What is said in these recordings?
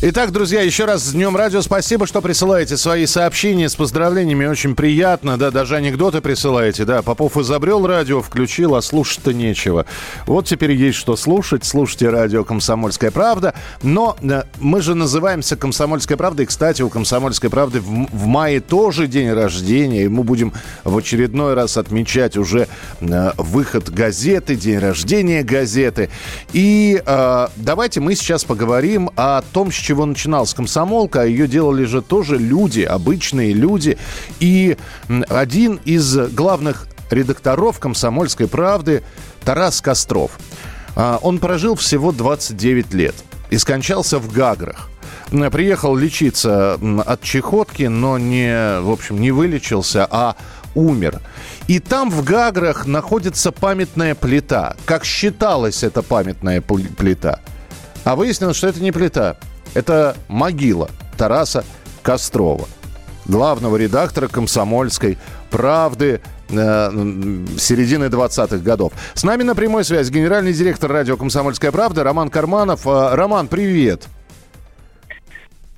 Итак, друзья, еще раз с Днем Радио. Спасибо, что присылаете свои сообщения с поздравлениями. Очень приятно. Да, даже анекдоты присылаете. Да, Попов изобрел радио, включил, а слушать-то нечего. Вот теперь есть что слушать. Слушайте радио «Комсомольская правда». Но э, мы же называемся «Комсомольская правда». И, кстати, у «Комсомольской правды» в, в мае тоже день рождения. И мы будем в очередной раз отмечать уже э, выход газеты, день рождения газеты. И э, давайте мы сейчас поговорим о том, с чего начиналась комсомолка, а ее делали же тоже люди, обычные люди. И один из главных редакторов «Комсомольской правды» Тарас Костров. А, Он прожил всего 29 лет и скончался в Гаграх. Приехал лечиться от чехотки, но не, в общем, не вылечился, а умер. И там в Гаграх находится памятная плита. Как считалась эта памятная пл- плита? А выяснилось, что это не плита. Это могила Тараса Кострова, главного редактора «Комсомольской правды» э, середины 20-х годов. С нами на прямой связи генеральный директор радио «Комсомольская правда» Роман Карманов. Э, Роман, привет.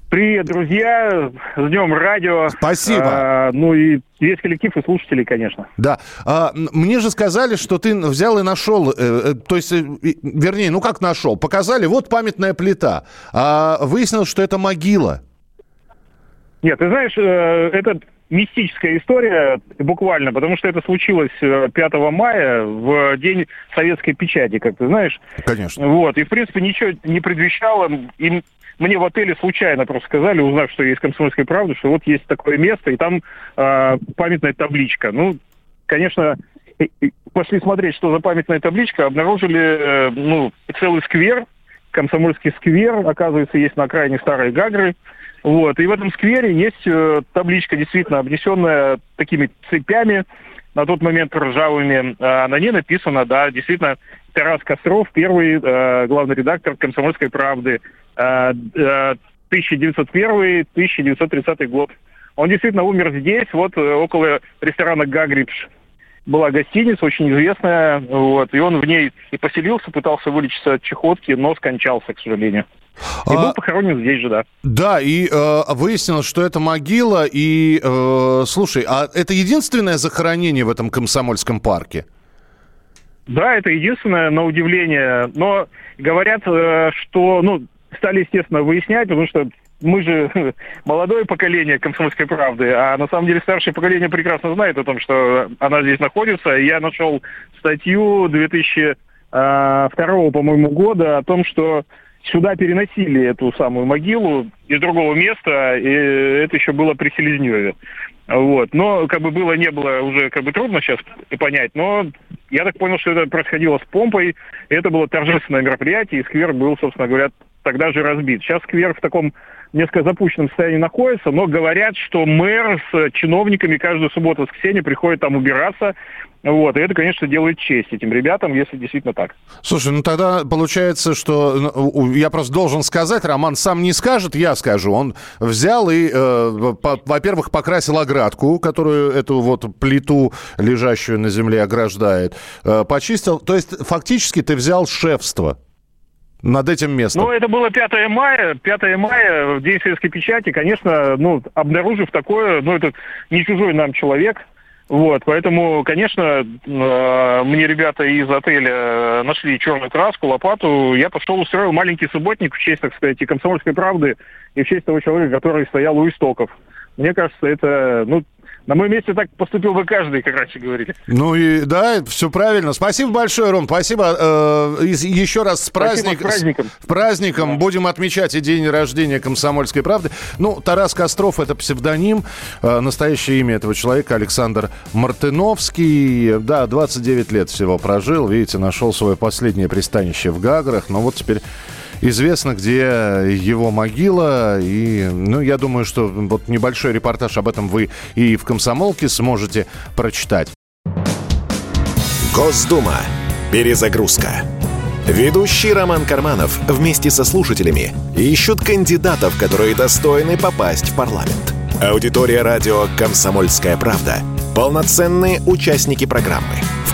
Привет, друзья! С Днем Радио! Спасибо. А, ну и весь коллектив и слушатели, конечно. Да. А, мне же сказали, что ты взял и нашел, э, э, то есть, э, вернее, ну как нашел? Показали, вот памятная плита. А выяснилось, что это могила. Нет, ты знаешь, э, это мистическая история, буквально, потому что это случилось э, 5 мая, в день советской печати, как ты знаешь. Конечно. Вот, и, в принципе, ничего не предвещало. И мне в отеле случайно просто сказали, узнав, что есть «Комсомольская правда», что вот есть такое место, и там э, памятная табличка. Ну, конечно, пошли смотреть, что за памятная табличка, обнаружили, э, ну, целый сквер, Комсомольский сквер, оказывается, есть на окраине Старой Гагры. Вот, и в этом сквере есть э, табличка, действительно обнесенная такими цепями, на тот момент ржавыми. А на ней написано, да, действительно, Тарас Костров, первый э, главный редактор «Комсомольской правды», 1901-1930 год. Он действительно умер здесь, вот э, около ресторана «Гагридж». Была гостиница, очень известная, вот, и он в ней и поселился, пытался вылечиться от чехотки, но скончался, к сожалению. И А- был похоронен здесь же, да. Да, и э, выяснилось, что это могила. И э, слушай, а это единственное захоронение в этом комсомольском парке? Да, это единственное, на удивление. Но говорят, э, что, ну, стали, естественно, выяснять, потому что мы же молодое поколение комсомольской правды, а на самом деле старшее поколение прекрасно знает о том, что она здесь находится. Я нашел статью 2002, по-моему, года о том, что сюда переносили эту самую могилу из другого места, и это еще было при Селезневе. Вот. Но как бы было, не было, уже как бы трудно сейчас понять, но я так понял, что это происходило с помпой, это было торжественное мероприятие, и сквер был, собственно говоря, тогда же разбит. Сейчас сквер в таком несколько запущенном состоянии находится, но говорят, что мэр с чиновниками каждую субботу и воскресенье приходит там убираться, вот, и это, конечно, делает честь этим ребятам, если действительно так. Слушай, ну тогда получается, что ну, я просто должен сказать, Роман сам не скажет, я скажу. Он взял и, э, по- во-первых, покрасил оградку, которую эту вот плиту, лежащую на земле, ограждает, э, почистил. То есть фактически ты взял шефство над этим местом. Ну, это было 5 мая, 5 мая, в День советской печати, конечно, ну, обнаружив такое, ну, это не чужой нам человек, вот, поэтому, конечно, э, мне ребята из отеля нашли черную краску, лопату, я пошел устроил маленький субботник в честь, так сказать, и комсомольской правды, и в честь того человека, который стоял у истоков. Мне кажется, это, ну, на моем месте так поступил бы каждый, как раньше говорили. Ну и да, все правильно. Спасибо большое, Ром. Спасибо. Э, еще раз с, Спасибо, праздник- с праздником. с праздником. Будем отмечать и день рождения комсомольской правды. Ну, Тарас Костров это псевдоним. Э, настоящее имя этого человека Александр Мартыновский. Да, 29 лет всего прожил. Видите, нашел свое последнее пристанище в Гаграх. Но вот теперь Известно, где его могила. И, ну, я думаю, что вот небольшой репортаж об этом вы и в «Комсомолке» сможете прочитать. Госдума. Перезагрузка. Ведущий Роман Карманов вместе со слушателями ищут кандидатов, которые достойны попасть в парламент. Аудитория радио «Комсомольская правда» — полноценные участники программы.